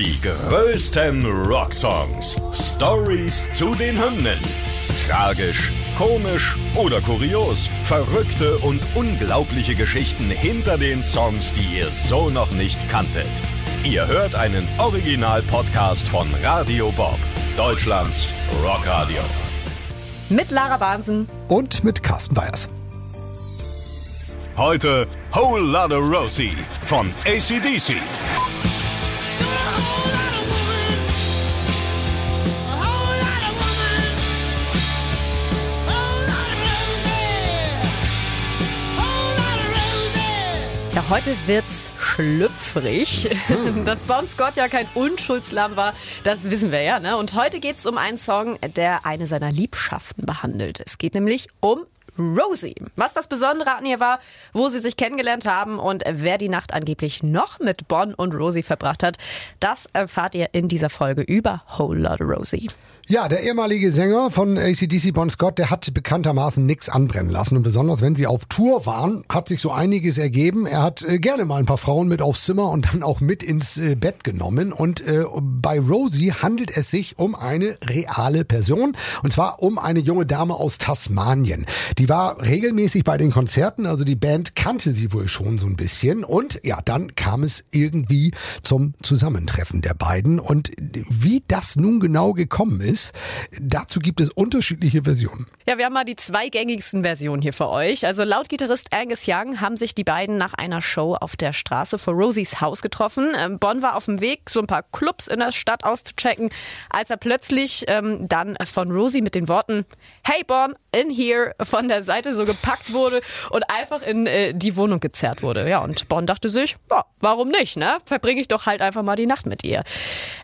Die größten Rocksongs. Stories zu den Hymnen. Tragisch, komisch oder kurios. Verrückte und unglaubliche Geschichten hinter den Songs, die ihr so noch nicht kanntet. Ihr hört einen Original-Podcast von Radio Bob, Deutschlands Rockradio. Mit Lara Bahnsen. Und mit Carsten Weyers. Heute Whole Lotta Rosie von ACDC. Ja, heute wird's schlüpfrig. Dass Bon Scott ja kein Unschuldslamm war, das wissen wir ja. Ne? Und heute geht's um einen Song, der eine seiner Liebschaften behandelt. Es geht nämlich um Rosie. Was das Besondere an ihr war, wo sie sich kennengelernt haben und wer die Nacht angeblich noch mit Bon und Rosie verbracht hat, das erfahrt ihr in dieser Folge über Whole Lotta Rosie. Ja, der ehemalige Sänger von ACDC Bon Scott, der hat bekanntermaßen nichts anbrennen lassen. Und besonders wenn sie auf Tour waren, hat sich so einiges ergeben. Er hat äh, gerne mal ein paar Frauen mit aufs Zimmer und dann auch mit ins äh, Bett genommen. Und äh, bei Rosie handelt es sich um eine reale Person. Und zwar um eine junge Dame aus Tasmanien. Die war regelmäßig bei den Konzerten, also die Band kannte sie wohl schon so ein bisschen. Und ja, dann kam es irgendwie zum Zusammentreffen der beiden. Und wie das nun genau gekommen ist. Dazu gibt es unterschiedliche Versionen. Ja, wir haben mal die zwei gängigsten Versionen hier für euch. Also laut Gitarrist Angus Young haben sich die beiden nach einer Show auf der Straße vor Rosies Haus getroffen. Ähm, Bonn war auf dem Weg, so ein paar Clubs in der Stadt auszuchecken, als er plötzlich ähm, dann von Rosie mit den Worten Hey Bonn, in here von der Seite so gepackt wurde und einfach in äh, die Wohnung gezerrt wurde. Ja, und Bonn dachte sich, ja, warum nicht, ne? Verbringe ich doch halt einfach mal die Nacht mit ihr.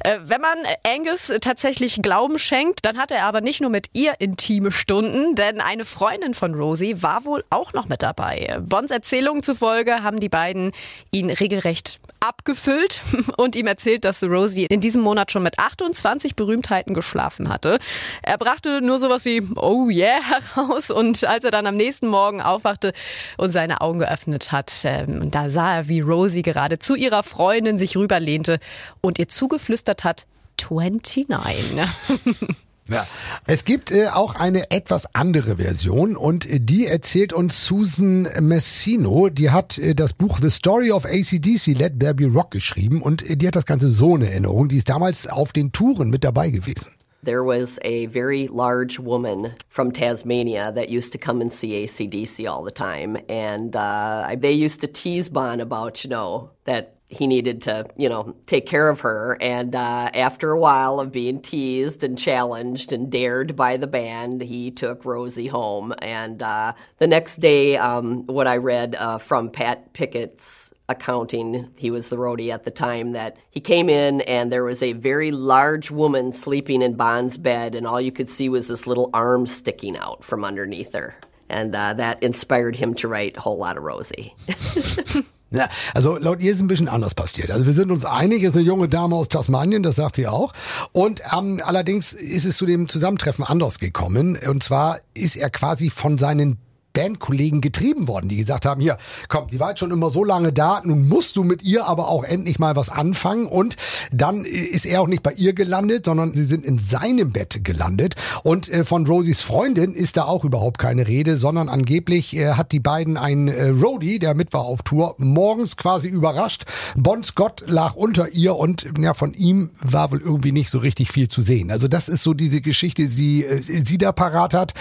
Äh, wenn man Angus tatsächlich Glauben schenkt, dann hat er aber nicht nur mit ihr intime Stunden, denn eine Freundin von Rosie war wohl auch noch mit dabei. Bonds Erzählungen zufolge haben die beiden ihn regelrecht abgefüllt und ihm erzählt, dass Rosie in diesem Monat schon mit 28 Berühmtheiten geschlafen hatte. Er brachte nur sowas wie Oh yeah heraus und als er dann am nächsten Morgen aufwachte und seine Augen geöffnet hat, äh, da sah er, wie Rosie gerade zu ihrer Freundin sich rüberlehnte und ihr zugeflüstert hat, 29. Ja. Es gibt äh, auch eine etwas andere Version und äh, die erzählt uns Susan Messino. Die hat äh, das Buch The Story of ACDC Let There Be Rock geschrieben und äh, die hat das Ganze so in Erinnerung. Die ist damals auf den Touren mit dabei gewesen. There was a very large woman from Tasmania that used to come and see ACDC all the time. And uh, they used to tease Bon about, you know, that he needed to, you know, take care of her. And uh, after a while of being teased and challenged and dared by the band, he took Rosie home. And uh, the next day, um, what I read uh, from Pat Pickett's accounting, he was the roadie at the time, that he came in and there was a very large woman sleeping in Bond's bed, and all you could see was this little arm sticking out from underneath her. And uh, that inspired him to write Whole Lot of Rosie. Ja, also laut ihr ist ein bisschen anders passiert. Also wir sind uns einig, es ist eine junge Dame aus Tasmanien, das sagt sie auch. Und ähm, allerdings ist es zu dem Zusammentreffen anders gekommen. Und zwar ist er quasi von seinen Bandkollegen getrieben worden, die gesagt haben, hier, komm, die war jetzt schon immer so lange da, nun musst du mit ihr aber auch endlich mal was anfangen. Und dann ist er auch nicht bei ihr gelandet, sondern sie sind in seinem Bett gelandet. Und äh, von Rosies Freundin ist da auch überhaupt keine Rede, sondern angeblich äh, hat die beiden einen äh, Roadie, der mit war auf Tour, morgens quasi überrascht. Bon Scott lag unter ihr und ja, von ihm war wohl irgendwie nicht so richtig viel zu sehen. Also das ist so diese Geschichte, die äh, sie da parat hat.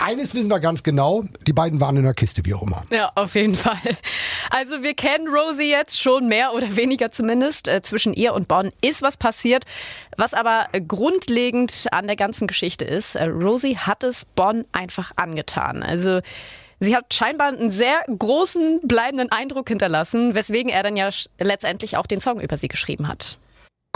Eines wissen wir ganz genau, die beiden waren in der Kiste, wie auch immer. Ja, auf jeden Fall. Also wir kennen Rosie jetzt schon mehr oder weniger zumindest. Äh, zwischen ihr und Bonn ist was passiert. Was aber grundlegend an der ganzen Geschichte ist, äh, Rosie hat es Bonn einfach angetan. Also Sie hat scheinbar einen sehr großen bleibenden Eindruck hinterlassen, weswegen er dann ja letztendlich auch den Song über sie geschrieben hat.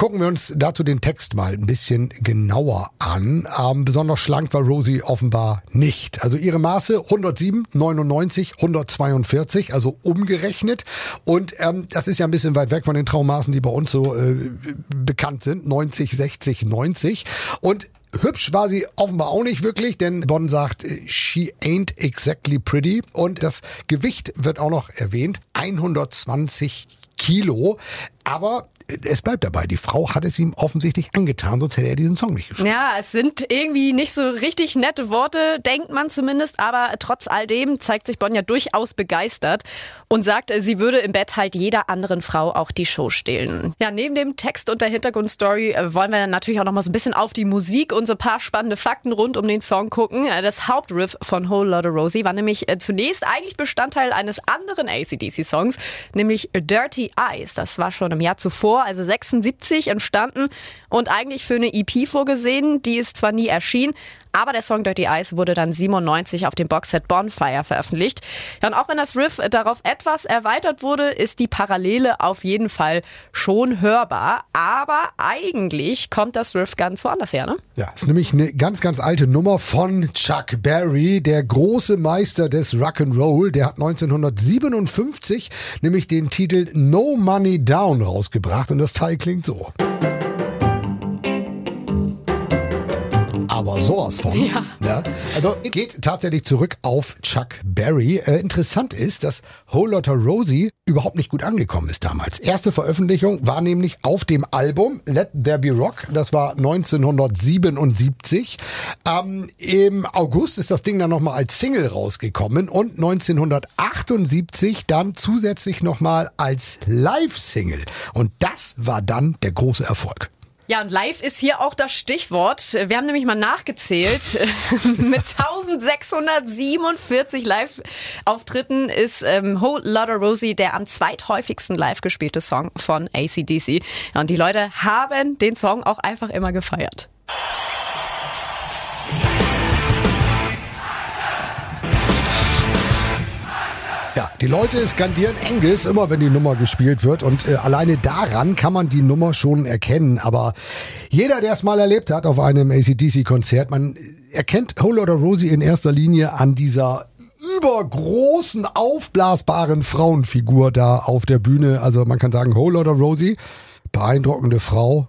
Gucken wir uns dazu den Text mal ein bisschen genauer an. Ähm, besonders schlank war Rosie offenbar nicht. Also ihre Maße 107, 99, 142, also umgerechnet. Und ähm, das ist ja ein bisschen weit weg von den Traummaßen, die bei uns so äh, bekannt sind. 90, 60, 90. Und Hübsch war sie offenbar auch nicht wirklich, denn Bonn sagt, she ain't exactly pretty. Und das Gewicht wird auch noch erwähnt. 120 Kilo. Aber es bleibt dabei, die Frau hat es ihm offensichtlich angetan, sonst hätte er diesen Song nicht geschrieben. Ja, es sind irgendwie nicht so richtig nette Worte, denkt man zumindest, aber trotz all dem zeigt sich Bonn ja durchaus begeistert und sagt, sie würde im Bett halt jeder anderen Frau auch die Show stehlen. Ja, neben dem Text und der Hintergrundstory äh, wollen wir natürlich auch noch mal so ein bisschen auf die Musik und so ein paar spannende Fakten rund um den Song gucken. Äh, das Hauptriff von Whole Lotta Rosie war nämlich äh, zunächst eigentlich Bestandteil eines anderen ACDC-Songs, nämlich Dirty Eyes. Das war schon im Jahr zuvor, also 76, entstanden und eigentlich für eine EP vorgesehen. Die ist zwar nie erschienen, aber der Song Dirty Eyes wurde dann 97 auf dem Boxset Bonfire veröffentlicht. Ja, und auch wenn das Riff darauf etwas erweitert wurde, ist die Parallele auf jeden Fall schon hörbar. Aber eigentlich kommt das Riff ganz woanders her, ne? Ja, ist nämlich eine ganz, ganz alte Nummer von Chuck Berry, der große Meister des Rock'n'Roll. Der hat 1957 nämlich den Titel No Money Down rausgebracht und das Teil klingt so. Sowas von. Ja. ja. Also geht tatsächlich zurück auf Chuck Berry. Äh, interessant ist, dass Whole Lotta Rosie überhaupt nicht gut angekommen ist damals. Erste Veröffentlichung war nämlich auf dem Album Let There Be Rock. Das war 1977. Ähm, Im August ist das Ding dann nochmal als Single rausgekommen und 1978 dann zusätzlich nochmal als Live-Single. Und das war dann der große Erfolg. Ja, und live ist hier auch das Stichwort. Wir haben nämlich mal nachgezählt. Mit 1647 Live-Auftritten ist ähm, Whole Lotta Rosie der am zweithäufigsten live gespielte Song von ACDC. Und die Leute haben den Song auch einfach immer gefeiert. Die Leute skandieren Angus immer, wenn die Nummer gespielt wird und äh, alleine daran kann man die Nummer schon erkennen. Aber jeder, der es mal erlebt hat auf einem ACDC-Konzert, man erkennt Whole Lotta Rosie in erster Linie an dieser übergroßen, aufblasbaren Frauenfigur da auf der Bühne. Also man kann sagen, Whole Lotta Rosie, beeindruckende Frau